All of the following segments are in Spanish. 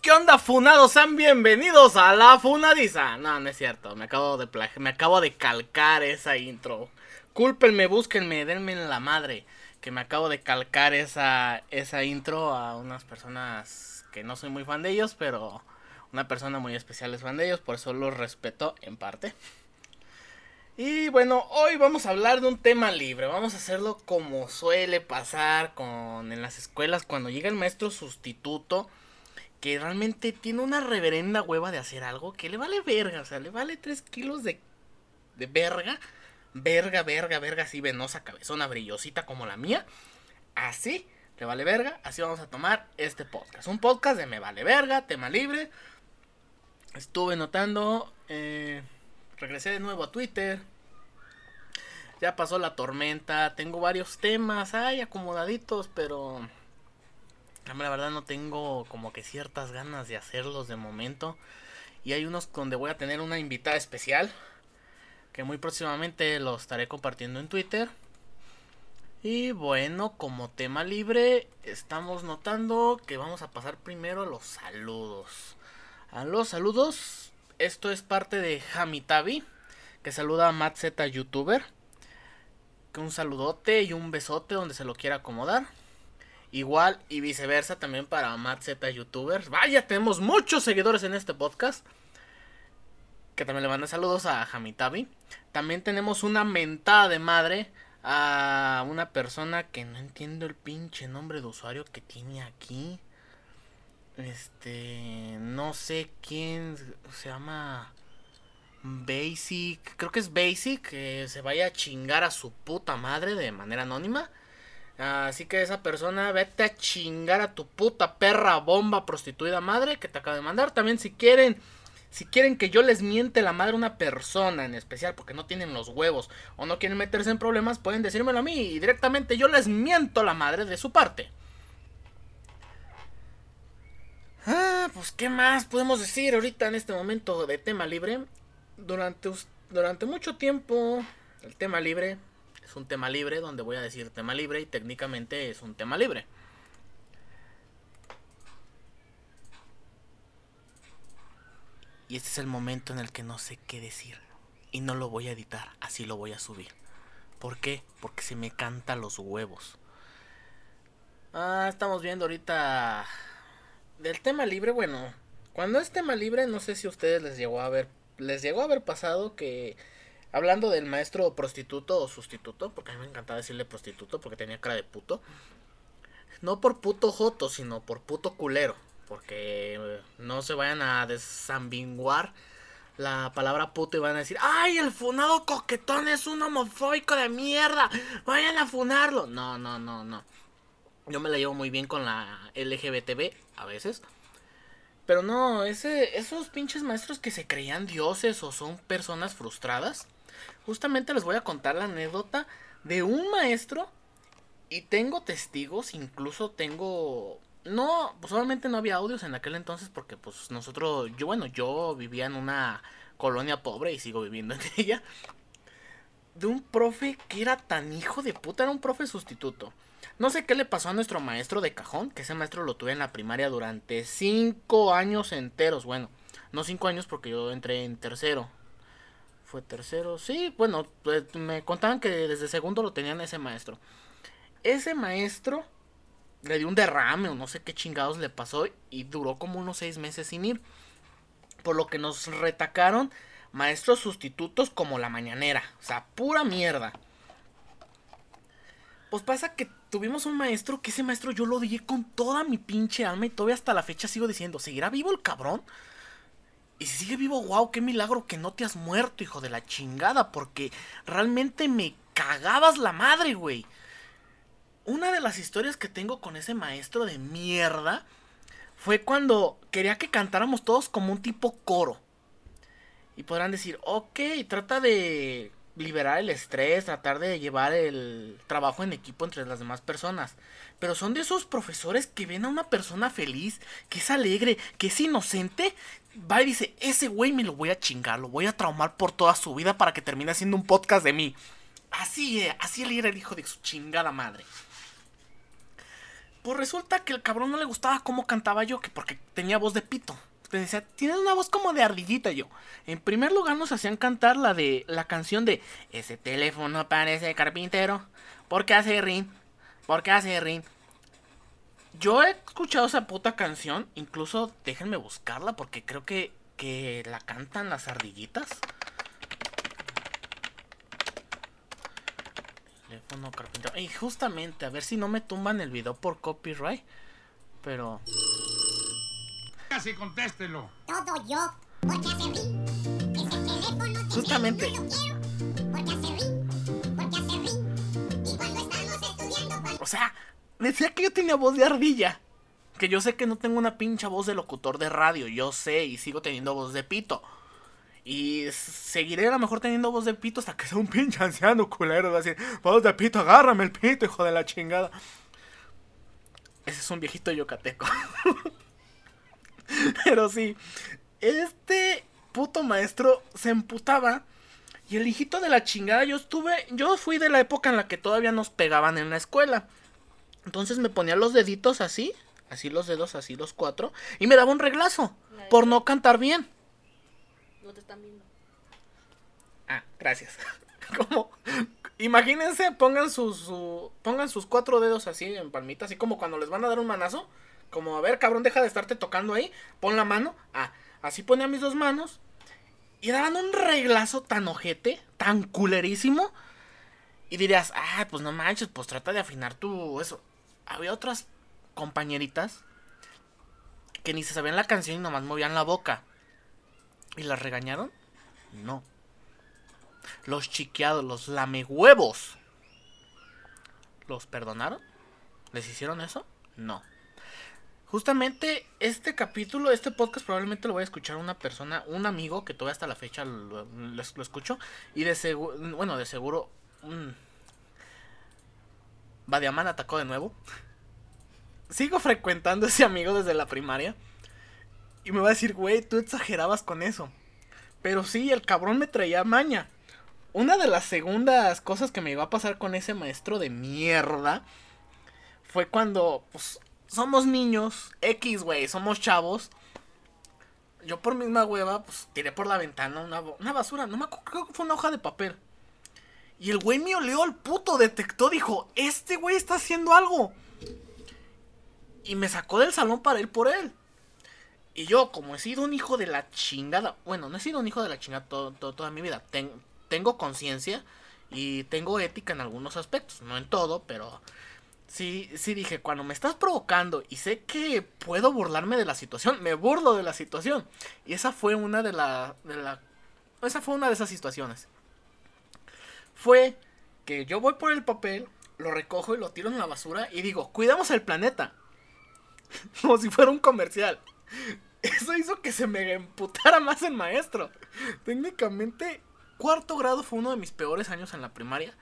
¿Qué onda, funados? Sean bienvenidos a la funadiza. No, no es cierto. Me acabo de me acabo de calcar esa intro. Cúlpenme, búsquenme, denme en la madre. Que me acabo de calcar esa, esa intro a unas personas que no soy muy fan de ellos, pero una persona muy especial es fan de ellos, por eso los respeto en parte. Y bueno, hoy vamos a hablar de un tema libre. Vamos a hacerlo como suele pasar con en las escuelas cuando llega el maestro sustituto que realmente tiene una reverenda hueva de hacer algo que le vale verga, o sea, le vale 3 kilos de, de verga, verga, verga, verga, así venosa, cabezona, brillosita como la mía, así, le vale verga, así vamos a tomar este podcast. Un podcast de me vale verga, tema libre. Estuve notando, eh, regresé de nuevo a Twitter. Ya pasó la tormenta. Tengo varios temas ahí acomodaditos, pero. La verdad no tengo como que ciertas ganas de hacerlos de momento. Y hay unos donde voy a tener una invitada especial. Que muy próximamente lo estaré compartiendo en Twitter. Y bueno, como tema libre, estamos notando que vamos a pasar primero a los saludos. A los saludos, esto es parte de Hamitabi, que saluda a Matt Z youtuber. Que un saludote y un besote donde se lo quiera acomodar. Igual y viceversa también para Matt Z youtubers. Vaya, tenemos muchos seguidores en este podcast. Que también le manda saludos a Hamitabi. También tenemos una mentada de madre a una persona que no entiendo el pinche nombre de usuario que tiene aquí. Este, no sé quién se llama Basic, creo que es Basic, que se vaya a chingar a su puta madre de manera anónima. Así que esa persona, vete a chingar a tu puta perra bomba prostituida madre que te acaba de mandar. También si quieren, si quieren que yo les miente la madre a una persona en especial porque no tienen los huevos o no quieren meterse en problemas, pueden decírmelo a mí y directamente yo les miento la madre de su parte. Ah, pues qué más podemos decir ahorita en este momento de tema libre. Durante, durante mucho tiempo el tema libre es un tema libre donde voy a decir tema libre y técnicamente es un tema libre. Y este es el momento en el que no sé qué decir. Y no lo voy a editar, así lo voy a subir. ¿Por qué? Porque se me canta los huevos. Ah, estamos viendo ahorita del tema libre, bueno, cuando es tema libre, no sé si a ustedes les llegó a ver, les llegó a haber pasado que hablando del maestro prostituto o sustituto, porque a mí me encantaba decirle prostituto porque tenía cara de puto. No por puto joto, sino por puto culero, porque no se vayan a desambinguar la palabra puto y van a decir, "Ay, el funado coquetón es un homofóbico de mierda. Vayan a funarlo." No, no, no, no. Yo me la llevo muy bien con la LGBTB a veces. Pero no, ese, esos pinches maestros que se creían dioses o son personas frustradas. Justamente les voy a contar la anécdota de un maestro. Y tengo testigos, incluso tengo... No, pues obviamente no había audios en aquel entonces porque pues nosotros, yo bueno, yo vivía en una colonia pobre y sigo viviendo en ella. De un profe que era tan hijo de puta, era un profe sustituto. No sé qué le pasó a nuestro maestro de cajón, que ese maestro lo tuve en la primaria durante cinco años enteros. Bueno, no cinco años porque yo entré en tercero. Fue tercero, sí, bueno, pues, me contaban que desde segundo lo tenían ese maestro. Ese maestro le dio un derrame o no sé qué chingados le pasó y duró como unos seis meses sin ir. Por lo que nos retacaron maestros sustitutos como la mañanera. O sea, pura mierda. Pues pasa que tuvimos un maestro que ese maestro yo lo odié con toda mi pinche alma y todavía hasta la fecha sigo diciendo, ¿seguirá vivo el cabrón? Y si sigue vivo, wow, qué milagro que no te has muerto, hijo de la chingada, porque realmente me cagabas la madre, güey. Una de las historias que tengo con ese maestro de mierda fue cuando quería que cantáramos todos como un tipo coro. Y podrán decir, ok, trata de liberar el estrés, tratar de llevar el trabajo en equipo entre las demás personas. Pero son de esos profesores que ven a una persona feliz, que es alegre, que es inocente, va y dice, ese güey me lo voy a chingar, lo voy a traumar por toda su vida para que termine haciendo un podcast de mí. Así, así él era el hijo de su chingada madre. Pues resulta que el cabrón no le gustaba cómo cantaba yo, que porque tenía voz de pito. Te una voz como de ardillita yo. En primer lugar nos hacían cantar la de la canción de Ese teléfono parece carpintero. ¿Por qué hace rin? ¿Por qué hace rin? Yo he escuchado esa puta canción. Incluso déjenme buscarla porque creo que, que la cantan las ardillitas. Teléfono carpintero. Y justamente, a ver si no me tumban el video por copyright. Pero. Casi contéstelo. Todo yo, porque hace ring. Ese teléfono Justamente. yo lo quiero, porque hace ring, porque hace ring. Y cuando estamos estudiando, cuando O sea, decía que yo tenía voz de ardilla. Que yo sé que no tengo una pincha voz de locutor de radio. Yo sé y sigo teniendo voz de pito. Y seguiré a lo mejor teniendo voz de pito hasta que sea un pinche anciano culero. Va a decir, voz de pito, agárrame el pito, hijo de la chingada. Ese es un viejito yucateco. Pero sí, este puto maestro se emputaba. Y el hijito de la chingada, yo estuve, yo fui de la época en la que todavía nos pegaban en la escuela. Entonces me ponía los deditos así, así los dedos, así los cuatro, y me daba un reglazo por no cantar bien. No te están viendo. Ah, gracias. Como, imagínense, pongan sus, su- pongan sus cuatro dedos así en palmita, así como cuando les van a dar un manazo. Como, a ver, cabrón, deja de estarte tocando ahí. Pon la mano. Ah, así ponía mis dos manos. Y daban un reglazo tan ojete, tan culerísimo. Y dirías, ah, pues no manches, pues trata de afinar tu eso. Había otras compañeritas que ni se sabían la canción y nomás movían la boca. ¿Y las regañaron? No. Los chiqueados, los lamehuevos. ¿Los perdonaron? ¿Les hicieron eso? No. Justamente este capítulo, este podcast probablemente lo voy a escuchar una persona, un amigo que todavía hasta la fecha lo, escucho. Y de seguro, bueno, de seguro... mm, Badiaman atacó de nuevo. Sigo frecuentando a ese amigo desde la primaria. Y me va a decir, güey, tú exagerabas con eso. Pero sí, el cabrón me traía maña. Una de las segundas cosas que me iba a pasar con ese maestro de mierda fue cuando, pues, somos niños, X, güey, somos chavos. Yo por misma hueva, pues, tiré por la ventana una, una basura, no me acuerdo, creo que fue una hoja de papel. Y el güey me olió al puto, detectó, dijo, este güey está haciendo algo. Y me sacó del salón para ir por él. Y yo, como he sido un hijo de la chingada, bueno, no he sido un hijo de la chingada todo- todo- toda mi vida, ten- tengo conciencia y tengo ética en algunos aspectos, no en todo, pero sí, sí dije, cuando me estás provocando y sé que puedo burlarme de la situación, me burlo de la situación. Y esa fue una de la, de la, esa fue una de esas situaciones. Fue que yo voy por el papel, lo recojo y lo tiro en la basura y digo, cuidamos el planeta. Como si fuera un comercial. Eso hizo que se me emputara más el maestro. Técnicamente, cuarto grado fue uno de mis peores años en la primaria.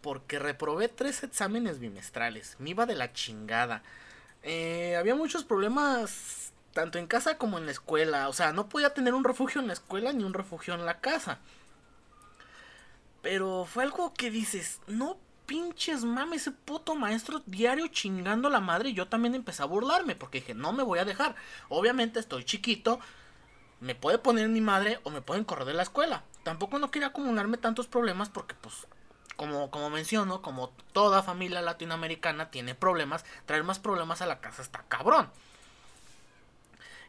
Porque reprobé tres exámenes bimestrales. Me iba de la chingada. Eh, había muchos problemas tanto en casa como en la escuela. O sea, no podía tener un refugio en la escuela ni un refugio en la casa. Pero fue algo que dices, no pinches mames, ese puto maestro diario chingando la madre. Y yo también empecé a burlarme porque dije, no me voy a dejar. Obviamente estoy chiquito, me puede poner mi madre o me pueden correr de la escuela. Tampoco no quería acumularme tantos problemas porque pues como, como menciono, como toda familia latinoamericana tiene problemas, traer más problemas a la casa está cabrón.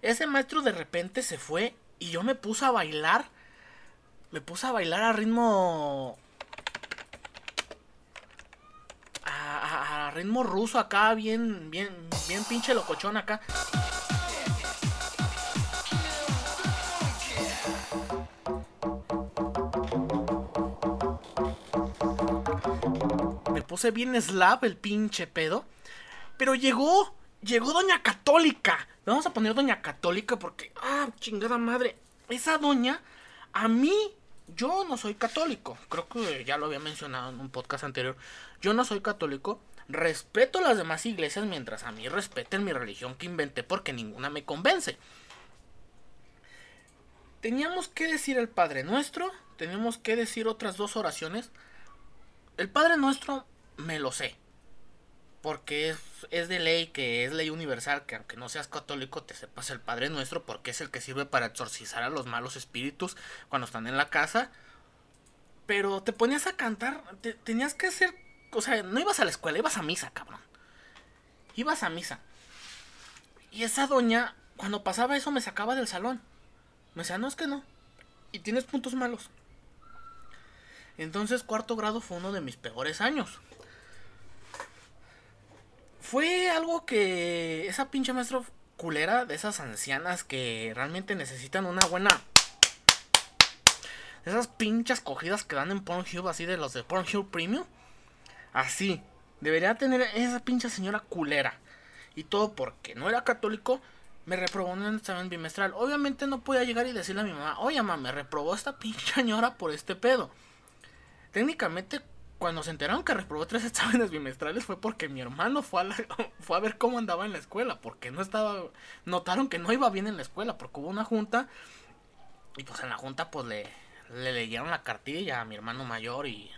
Ese maestro de repente se fue y yo me puse a bailar. Me puse a bailar a ritmo. A, ritmo ruso acá, bien, bien, bien pinche locochón acá. Me puse bien slap el pinche pedo. Pero llegó, llegó Doña Católica. Vamos a poner Doña Católica porque, ah, chingada madre. Esa doña, a mí, yo no soy católico. Creo que ya lo había mencionado en un podcast anterior. Yo no soy católico. Respeto las demás iglesias mientras a mí respeten mi religión que inventé porque ninguna me convence. Teníamos que decir el Padre Nuestro. Teníamos que decir otras dos oraciones. El Padre Nuestro me lo sé porque es, es de ley, que es ley universal, que aunque no seas católico te sepas el Padre Nuestro, porque es el que sirve para exorcizar a los malos espíritus cuando están en la casa. Pero te ponías a cantar, te- tenías que hacer, o sea, no ibas a la escuela, ibas a misa, cabrón. Ibas a misa. Y esa doña, cuando pasaba eso, me sacaba del salón. Me decía, no es que no. Y tienes puntos malos. Entonces, cuarto grado fue uno de mis peores años. Fue algo que esa pinche maestra culera de esas ancianas que realmente necesitan una buena. Esas pinches cogidas que dan en Pornhub, así de los de Pornhub Premium. Así. Debería tener esa pinche señora culera. Y todo porque no era católico. Me reprobó en el examen bimestral. Obviamente no podía llegar y decirle a mi mamá, oye mamá, me reprobó esta pinche señora por este pedo. Técnicamente, cuando se enteraron que reprobó tres exámenes bimestrales fue porque mi hermano fue a, la- fue a ver cómo andaba en la escuela. Porque no estaba... Notaron que no iba bien en la escuela. Porque hubo una junta. Y pues en la junta pues le, le leyeron la cartilla a mi hermano mayor y...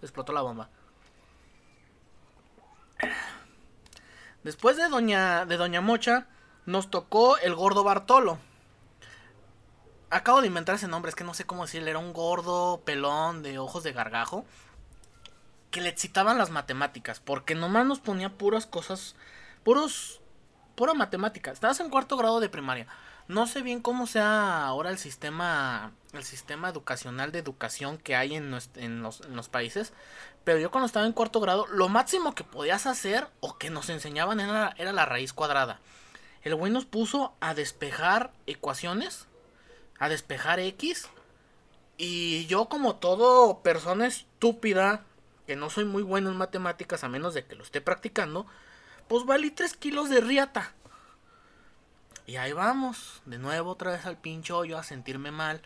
Explotó la bomba. Después de Doña, de Doña Mocha, nos tocó el gordo Bartolo. Acabo de inventar ese nombre, es que no sé cómo decirle. Era un gordo pelón de ojos de gargajo. Que le excitaban las matemáticas. Porque nomás nos ponía puras cosas. Puros. Pura matemática. Estabas en cuarto grado de primaria. No sé bien cómo sea ahora el sistema. El sistema educacional de educación que hay en, los, en los países. Pero yo cuando estaba en cuarto grado, lo máximo que podías hacer o que nos enseñaban era la raíz cuadrada. El güey nos puso a despejar ecuaciones, a despejar X. Y yo como todo persona estúpida, que no soy muy bueno en matemáticas a menos de que lo esté practicando, pues valí 3 kilos de riata. Y ahí vamos, de nuevo otra vez al pinche hoyo a sentirme mal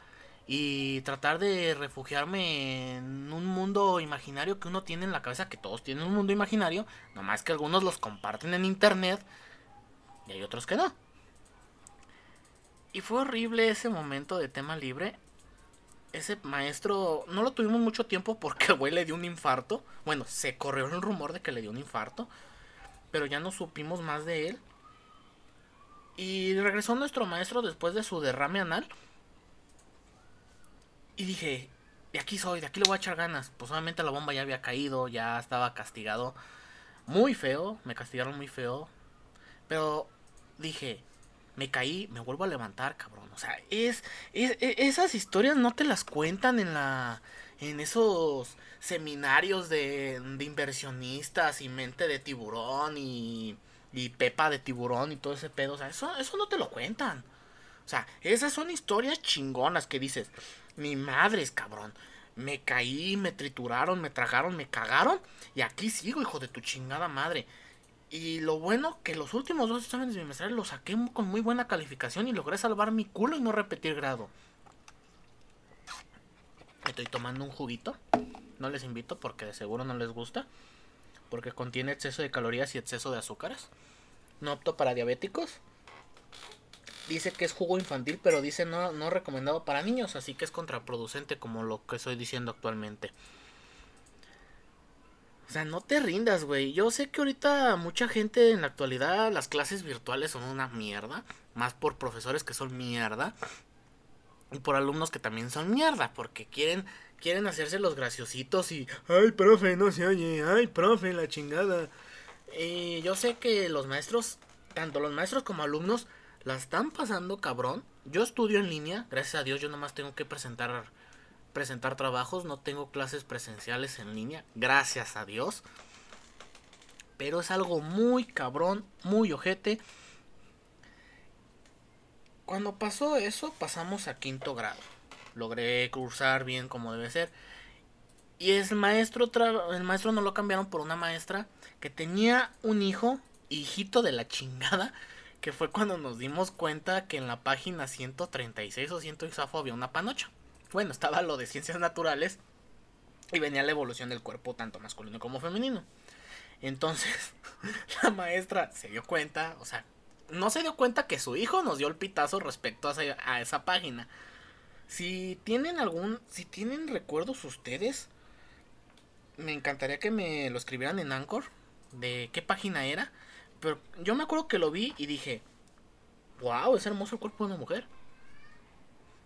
y tratar de refugiarme en un mundo imaginario que uno tiene en la cabeza, que todos tienen un mundo imaginario, nomás que algunos los comparten en internet y hay otros que no. Y fue horrible ese momento de tema libre. Ese maestro no lo tuvimos mucho tiempo porque el güey le dio un infarto. Bueno, se corrió el rumor de que le dio un infarto, pero ya no supimos más de él. Y regresó nuestro maestro después de su derrame anal. Y dije, de aquí soy, de aquí le voy a echar ganas. Pues obviamente la bomba ya había caído, ya estaba castigado. Muy feo, me castigaron muy feo. Pero dije, me caí, me vuelvo a levantar, cabrón. O sea, es, es- e- esas historias no te las cuentan en la en esos seminarios de, de inversionistas y mente de tiburón y, y pepa de tiburón y todo ese pedo. O sea, eso, eso no te lo cuentan. O sea, esas son historias chingonas que dices, mi madre cabrón. Me caí, me trituraron, me tragaron, me cagaron. Y aquí sigo, hijo de tu chingada madre. Y lo bueno que los últimos dos exámenes bimestrales los saqué con muy buena calificación y logré salvar mi culo y no repetir grado. Estoy tomando un juguito. No les invito porque de seguro no les gusta. Porque contiene exceso de calorías y exceso de azúcares. No apto para diabéticos. Dice que es jugo infantil, pero dice no, no recomendado para niños. Así que es contraproducente como lo que estoy diciendo actualmente. O sea, no te rindas, güey. Yo sé que ahorita mucha gente en la actualidad las clases virtuales son una mierda. Más por profesores que son mierda. Y por alumnos que también son mierda. Porque quieren, quieren hacerse los graciositos y... Ay, profe, no se oye. Ay, profe, la chingada. Y yo sé que los maestros, tanto los maestros como alumnos, la están pasando cabrón. Yo estudio en línea. Gracias a Dios yo nomás tengo que presentar presentar trabajos, no tengo clases presenciales en línea, gracias a Dios. Pero es algo muy cabrón, muy ojete. Cuando pasó eso, pasamos a quinto grado. Logré cursar bien como debe ser. Y el maestro, el maestro no lo cambiaron por una maestra que tenía un hijo, hijito de la chingada, que fue cuando nos dimos cuenta que en la página 136 o 100 había una panocha. Bueno, estaba lo de ciencias naturales y venía la evolución del cuerpo tanto masculino como femenino. Entonces, la maestra se dio cuenta, o sea, no se dio cuenta que su hijo nos dio el pitazo respecto a esa, página. Si tienen algún, si tienen recuerdos ustedes, me encantaría que me lo escribieran en Anchor de qué página era. Pero yo me acuerdo que lo vi y dije, wow, es hermoso el cuerpo de una mujer.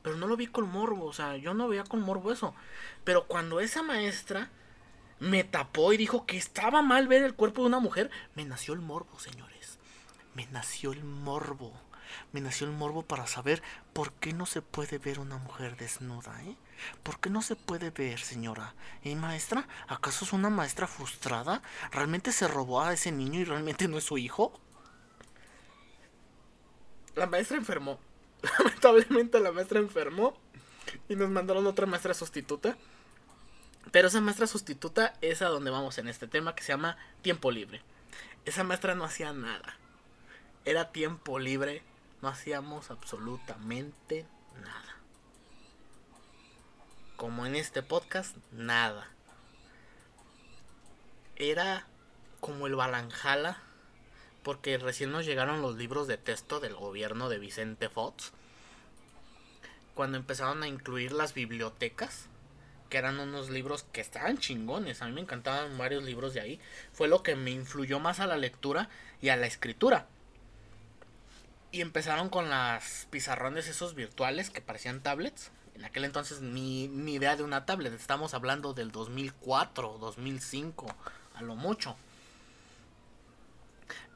Pero no lo vi con morbo, o sea, yo no veía con morbo eso. Pero cuando esa maestra me tapó y dijo que estaba mal ver el cuerpo de una mujer, me nació el morbo, señores. Me nació el morbo. Me nació el morbo para saber por qué no se puede ver una mujer desnuda, ¿eh? ¿Por qué no se puede ver, señora? ¿Eh, maestra? ¿Acaso es una maestra frustrada? ¿Realmente se robó a ese niño y realmente no es su hijo? La maestra enfermó. Lamentablemente la maestra enfermó y nos mandaron otra maestra sustituta. Pero esa maestra sustituta es a donde vamos en este tema que se llama tiempo libre. Esa maestra no hacía nada. Era tiempo libre. No hacíamos absolutamente nada. Como en este podcast, nada. Era como el Balanjala. Porque recién nos llegaron los libros de texto del gobierno de Vicente Fox. Cuando empezaron a incluir las bibliotecas que eran unos libros que estaban chingones. A mí me encantaban varios libros de ahí. Fue lo que me influyó más a la lectura y a la escritura. Y empezaron con las pizarrones esos virtuales que parecían tablets. En aquel entonces ni, ni idea de una tablet. Estamos hablando del 2004, 2005, a lo mucho.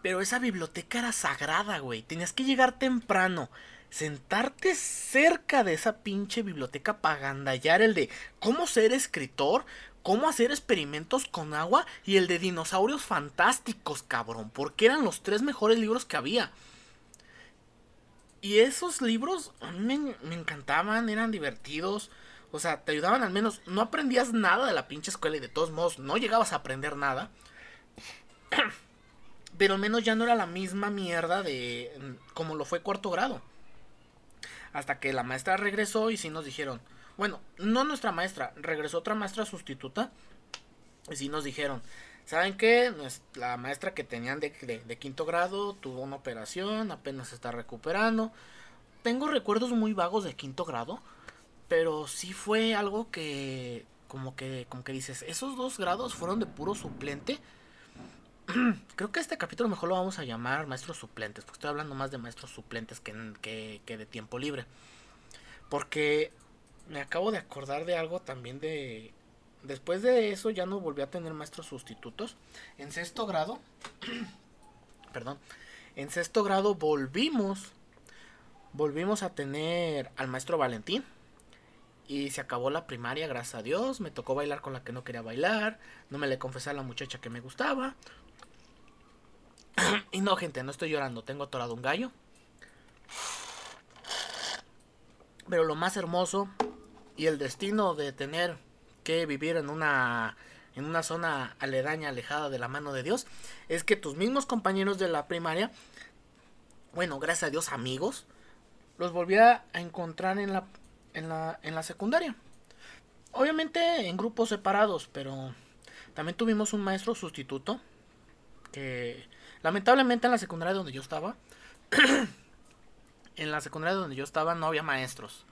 Pero esa biblioteca era sagrada, güey. Tenías que llegar temprano sentarte cerca de esa pinche biblioteca para gandallar el de cómo ser escritor, cómo hacer experimentos con agua y el de dinosaurios fantásticos, cabrón, porque eran los tres mejores libros que había. Y esos libros a mí me, me encantaban, eran divertidos. O sea, te ayudaban al menos. No aprendías nada de la pinche escuela y de todos modos no llegabas a aprender nada. Pero al menos ya no era la misma mierda de como lo fue cuarto grado. Hasta que la maestra regresó y sí nos dijeron, bueno, no nuestra maestra, regresó otra maestra sustituta. Y sí nos dijeron, ¿saben qué? La maestra que tenían de, de, quinto grado tuvo una operación, apenas está recuperando. Tengo recuerdos muy vagos de quinto grado, pero sí fue algo que, como que, como que dices, esos dos grados fueron de puro suplente. Creo que este capítulo mejor lo vamos a llamar maestros suplentes, porque estoy hablando más de maestros suplentes que, que, que, de tiempo libre. Porque me acabo de acordar de algo también de... Después de eso ya no volví a tener maestros sustitutos. En sexto grado, perdón, en sexto grado volvimos, volvimos a tener al maestro Valentín. Y se acabó la primaria, gracias a Dios. Me tocó bailar con la que no quería bailar. No me le confesé a la muchacha que me gustaba. y no, gente, no estoy llorando. Tengo atorado un gallo. Pero lo más hermoso y el destino de tener que vivir en una en una zona aledaña, alejada de la mano de Dios, es que tus mismos compañeros de la primaria, bueno, gracias a Dios, amigos, los volví a encontrar en la en la en la secundaria. Obviamente en grupos separados, pero también tuvimos un maestro sustituto que lamentablemente en la secundaria donde yo estaba en la secundaria donde yo estaba no había maestros.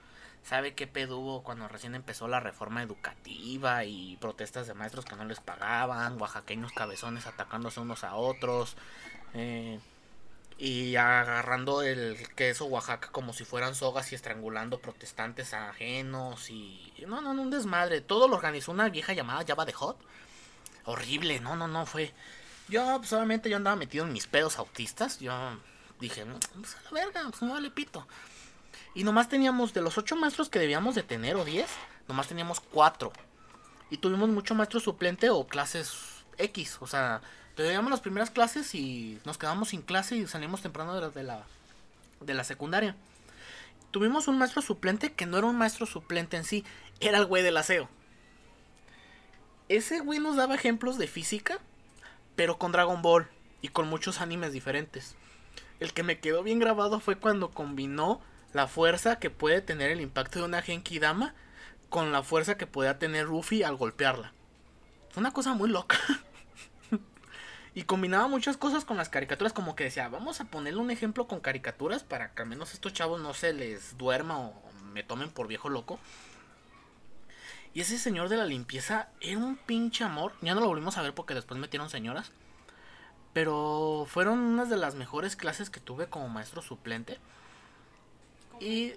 ¿Sabe qué pedo hubo cuando recién empezó la reforma educativa y protestas de maestros que no les pagaban, oaxaqueños cabezones atacándose unos a otros eh, y agarrando el queso Oaxaca como si fueran sogas y estrangulando protestantes ajenos y no, no, no, un desmadre. Todo lo organizó una vieja llamada Java de Hot. Horrible, no, no, no, fue... Yo, pues obviamente yo andaba metido en mis pedos autistas, yo dije, pues a la verga, pues no vale pito. Y nomás teníamos, de los ocho maestros que debíamos de tener, o diez, nomás teníamos cuatro. Y tuvimos mucho maestro suplente o clases X. O sea, teníamos las primeras clases y nos quedamos sin clase y salimos temprano de la, de la, de la secundaria. Tuvimos un maestro suplente que no era un maestro suplente en sí, era el güey del aseo. Ese güey nos daba ejemplos de física, pero con Dragon Ball y con muchos animes diferentes. El que me quedó bien grabado fue cuando combinó la fuerza que puede tener el impacto de una Genki Dama con la fuerza que podía tener Ruffy al golpearla. Una cosa muy loca. y combinaba muchas cosas con las caricaturas, como que decía, vamos a ponerle un ejemplo con caricaturas para que al menos estos chavos no se les duerma o me tomen por viejo loco. Y ese señor de la limpieza era un pinche amor. Ya no lo volvimos a ver porque después metieron señoras. Pero fueron unas de las mejores clases que tuve como maestro suplente. Y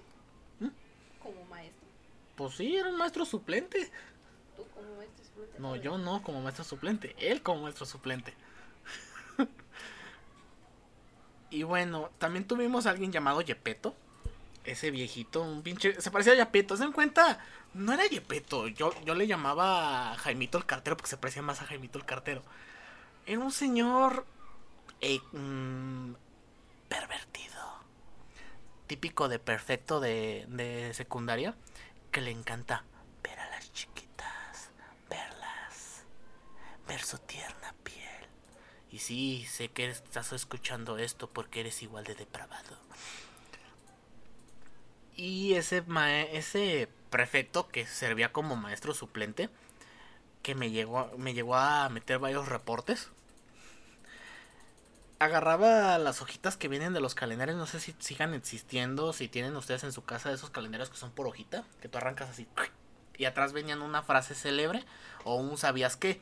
como maestro. pues sí, era un maestro suplente. Tú como maestro. suplente, No, yo no como maestro suplente. Él como maestro suplente. y bueno, también tuvimos a alguien llamado Yepeto. Ese viejito, un pinche. Se parecía a Yepeto. ¿Se dan cuenta? No era Yepeto. Yo, yo le llamaba a Jaimito el cartero porque se parecía más a Jaimito el cartero. Era un señor. eh, mm, pervertido. Típico de perfecto de, de secundaria. Que le encanta ver a las chiquitas. Verlas. Ver su tierna piel. Y sí, sé que estás escuchando esto porque eres igual de depravado. Y ese, ese prefecto que servía como maestro suplente, que me llegó, me llegó a meter varios reportes. Agarraba las hojitas que vienen de los calendarios, no sé si sigan existiendo, si tienen ustedes en su casa esos calendarios que son por hojita, que tú arrancas así. Y atrás venían una frase célebre o un sabías qué.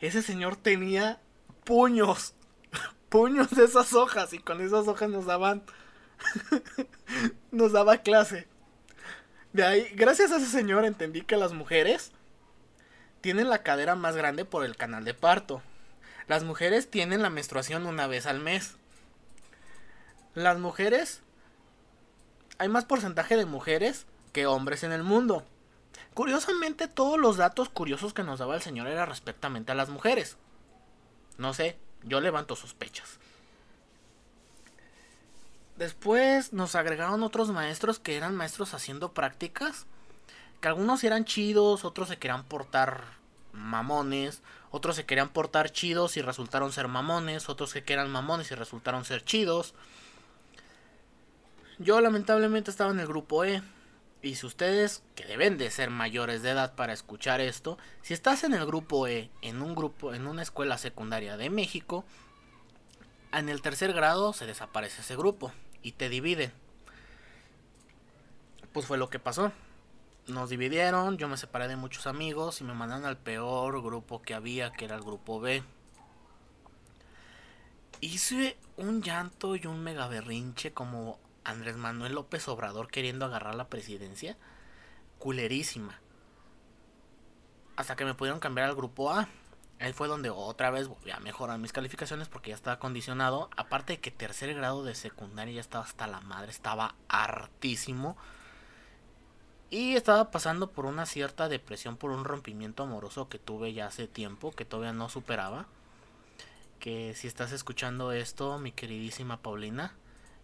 Ese señor tenía puños, puños de esas hojas y con esas hojas nos daban nos daba clase. De ahí, gracias a ese señor entendí que las mujeres tienen la cadera más grande por el canal de parto. Las mujeres tienen la menstruación una vez al mes. Las mujeres hay más porcentaje de mujeres que hombres en el mundo. Curiosamente, todos los datos curiosos que nos daba el señor era respectamente a las mujeres. No sé, yo levanto sospechas. Después nos agregaron otros maestros que eran maestros haciendo prácticas. Que algunos eran chidos, otros se querían portar mamones, otros se querían portar chidos y resultaron ser mamones, otros que eran mamones y resultaron ser chidos. Yo lamentablemente estaba en el grupo E. Y si ustedes, que deben de ser mayores de edad para escuchar esto, si estás en el grupo E, en un grupo, en una escuela secundaria de México, en el tercer grado se desaparece ese grupo y te dividen. Pues fue lo que pasó. Nos dividieron, yo me separé de muchos amigos y me mandaron al peor grupo que había, que era el grupo B. Hice un llanto y un mega berrinche como Andrés Manuel López Obrador queriendo agarrar la presidencia. Culerísima. Hasta que me pudieron cambiar al grupo A. Ahí fue donde otra vez volví a mejorar mis calificaciones porque ya estaba condicionado. Aparte de que tercer grado de secundaria ya estaba hasta la madre, estaba hartísimo. Y estaba pasando por una cierta depresión por un rompimiento amoroso que tuve ya hace tiempo, que todavía no superaba. Que si estás escuchando esto, mi queridísima Paulina,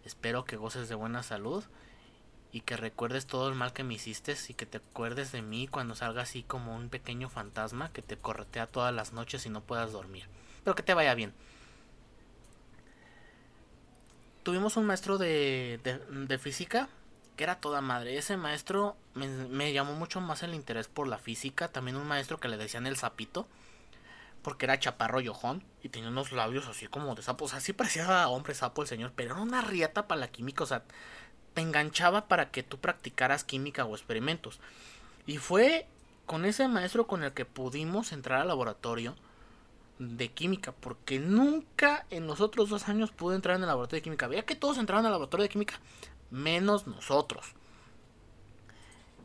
espero que goces de buena salud y que recuerdes todo el mal que me hiciste y que te acuerdes de mí cuando salga así como un pequeño fantasma que te corretea todas las noches y no puedas dormir. Pero que te vaya bien. Tuvimos un maestro de, de, física que era toda madre. Ese maestro me, llamó mucho más el interés por la física. También un maestro que le decían el sapito. Porque era chaparro y. Y tenía unos labios así como de sapo. O sea, sí parecía hombre sapo el señor. Pero era una riata para la química. O sea, te enganchaba para que tú practicaras química o experimentos. Y fue con ese maestro con el que pudimos entrar al laboratorio de química. Porque nunca en los otros dos años pude entrar en el laboratorio de química. Veía que todos entraban al laboratorio de química. Menos nosotros.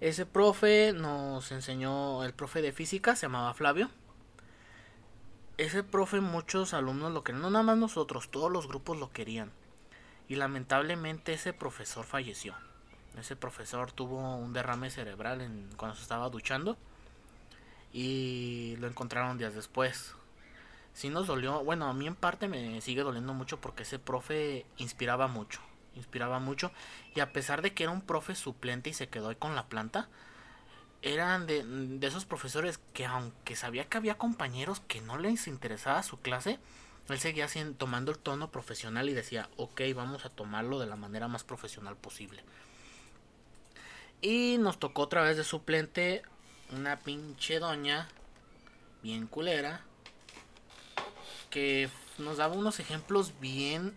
Ese profe nos enseñó, el profe de física se llamaba Flavio. Ese profe muchos alumnos lo querían, no nada más nosotros, todos los grupos lo querían. Y lamentablemente ese profesor falleció. Ese profesor tuvo un derrame cerebral en, cuando se estaba duchando. Y lo encontraron días después. Sí nos dolió, bueno, a mí en parte me sigue doliendo mucho porque ese profe inspiraba mucho. Inspiraba mucho. Y a pesar de que era un profe suplente y se quedó ahí con la planta, eran de, de esos profesores que aunque sabía que había compañeros que no les interesaba su clase, él seguía tomando el tono profesional y decía, ok, vamos a tomarlo de la manera más profesional posible. Y nos tocó otra vez de suplente una pinche doña, bien culera, que nos daba unos ejemplos bien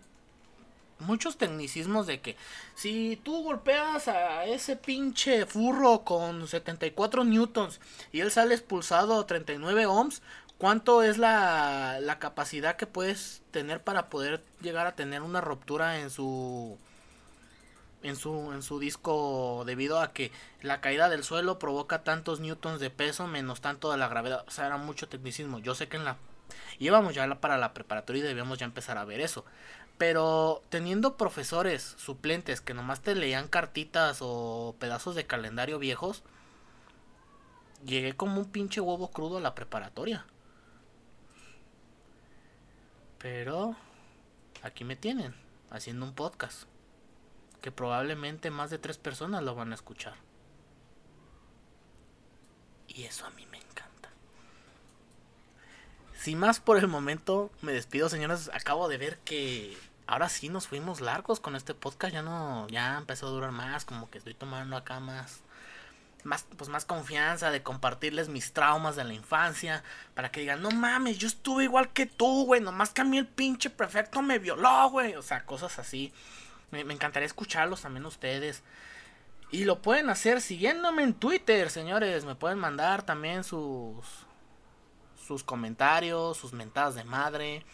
muchos tecnicismos de que si tú golpeas a ese pinche furro con 74 newtons y él sale expulsado a 39 ohms, ¿cuánto es la, la capacidad que puedes tener para poder llegar a tener una ruptura en su en su en su disco debido a que la caída del suelo provoca tantos newtons de peso menos tanto de la gravedad, o sea, era mucho tecnicismo. Yo sé que en la íbamos ya para la preparatoria y debíamos ya empezar a ver eso. Pero teniendo profesores suplentes que nomás te leían cartitas o pedazos de calendario viejos, llegué como un pinche huevo crudo a la preparatoria. Pero aquí me tienen, haciendo un podcast. Que probablemente más de tres personas lo van a escuchar. Y eso a mí me encanta. Sin más por el momento, me despido, señores. Acabo de ver que ahora sí nos fuimos largos con este podcast. Ya no, ya empezó a durar más. Como que estoy tomando acá más, más, pues más confianza de compartirles mis traumas de la infancia. Para que digan, no mames, yo estuve igual que tú, güey. Nomás que a mí el pinche prefecto me violó, güey. O sea, cosas así. Me, me encantaría escucharlos también ustedes. Y lo pueden hacer siguiéndome en Twitter, señores. Me pueden mandar también sus sus comentarios, sus mentadas de madre,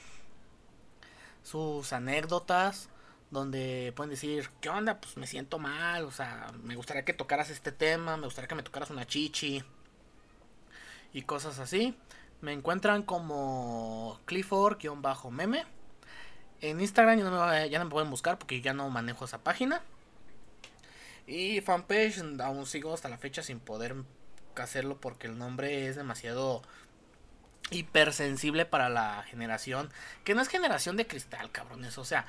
sus anécdotas, donde pueden decir, ¿qué onda? Pues me siento mal, o sea, me gustaría que tocaras este tema, me gustaría que me tocaras una chichi y cosas así. Me encuentran como Clifford-meme. En Instagram ya no, me, ya no me pueden buscar porque ya no manejo esa página. Y fanpage aún sigo hasta la fecha sin poder hacerlo porque el nombre es demasiado hipersensible para la generación. Que no es generación de cristal, cabrones. O sea,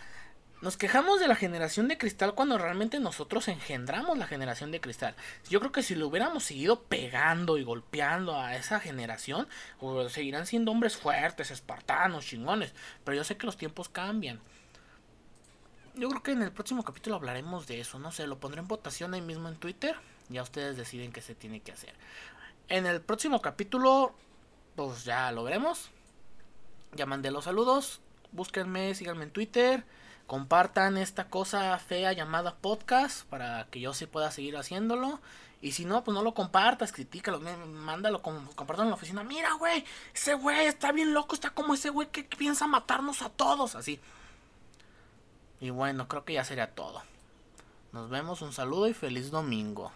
nos quejamos de la generación de cristal cuando realmente nosotros engendramos la generación de cristal. Yo creo que si lo hubiéramos seguido pegando y golpeando a esa generación, seguirán siendo hombres fuertes, espartanos, chingones. Pero yo sé que los tiempos cambian. Yo creo que en el próximo capítulo hablaremos de eso. No sé, lo pondré en votación ahí mismo en Twitter. Ya ustedes deciden qué se tiene que hacer. En el próximo capítulo pues ya lo veremos. Ya mandé los saludos. Búsquenme, síganme en Twitter. Compartan esta cosa fea llamada podcast para que yo sí pueda seguir haciéndolo. Y si no, pues no lo compartas, critícalo, mándalo, compártalo en la oficina. Mira, güey, ese güey está bien loco, está como ese güey que piensa matarnos a todos, así. Y bueno, creo que ya sería todo. Nos vemos, un saludo y feliz domingo.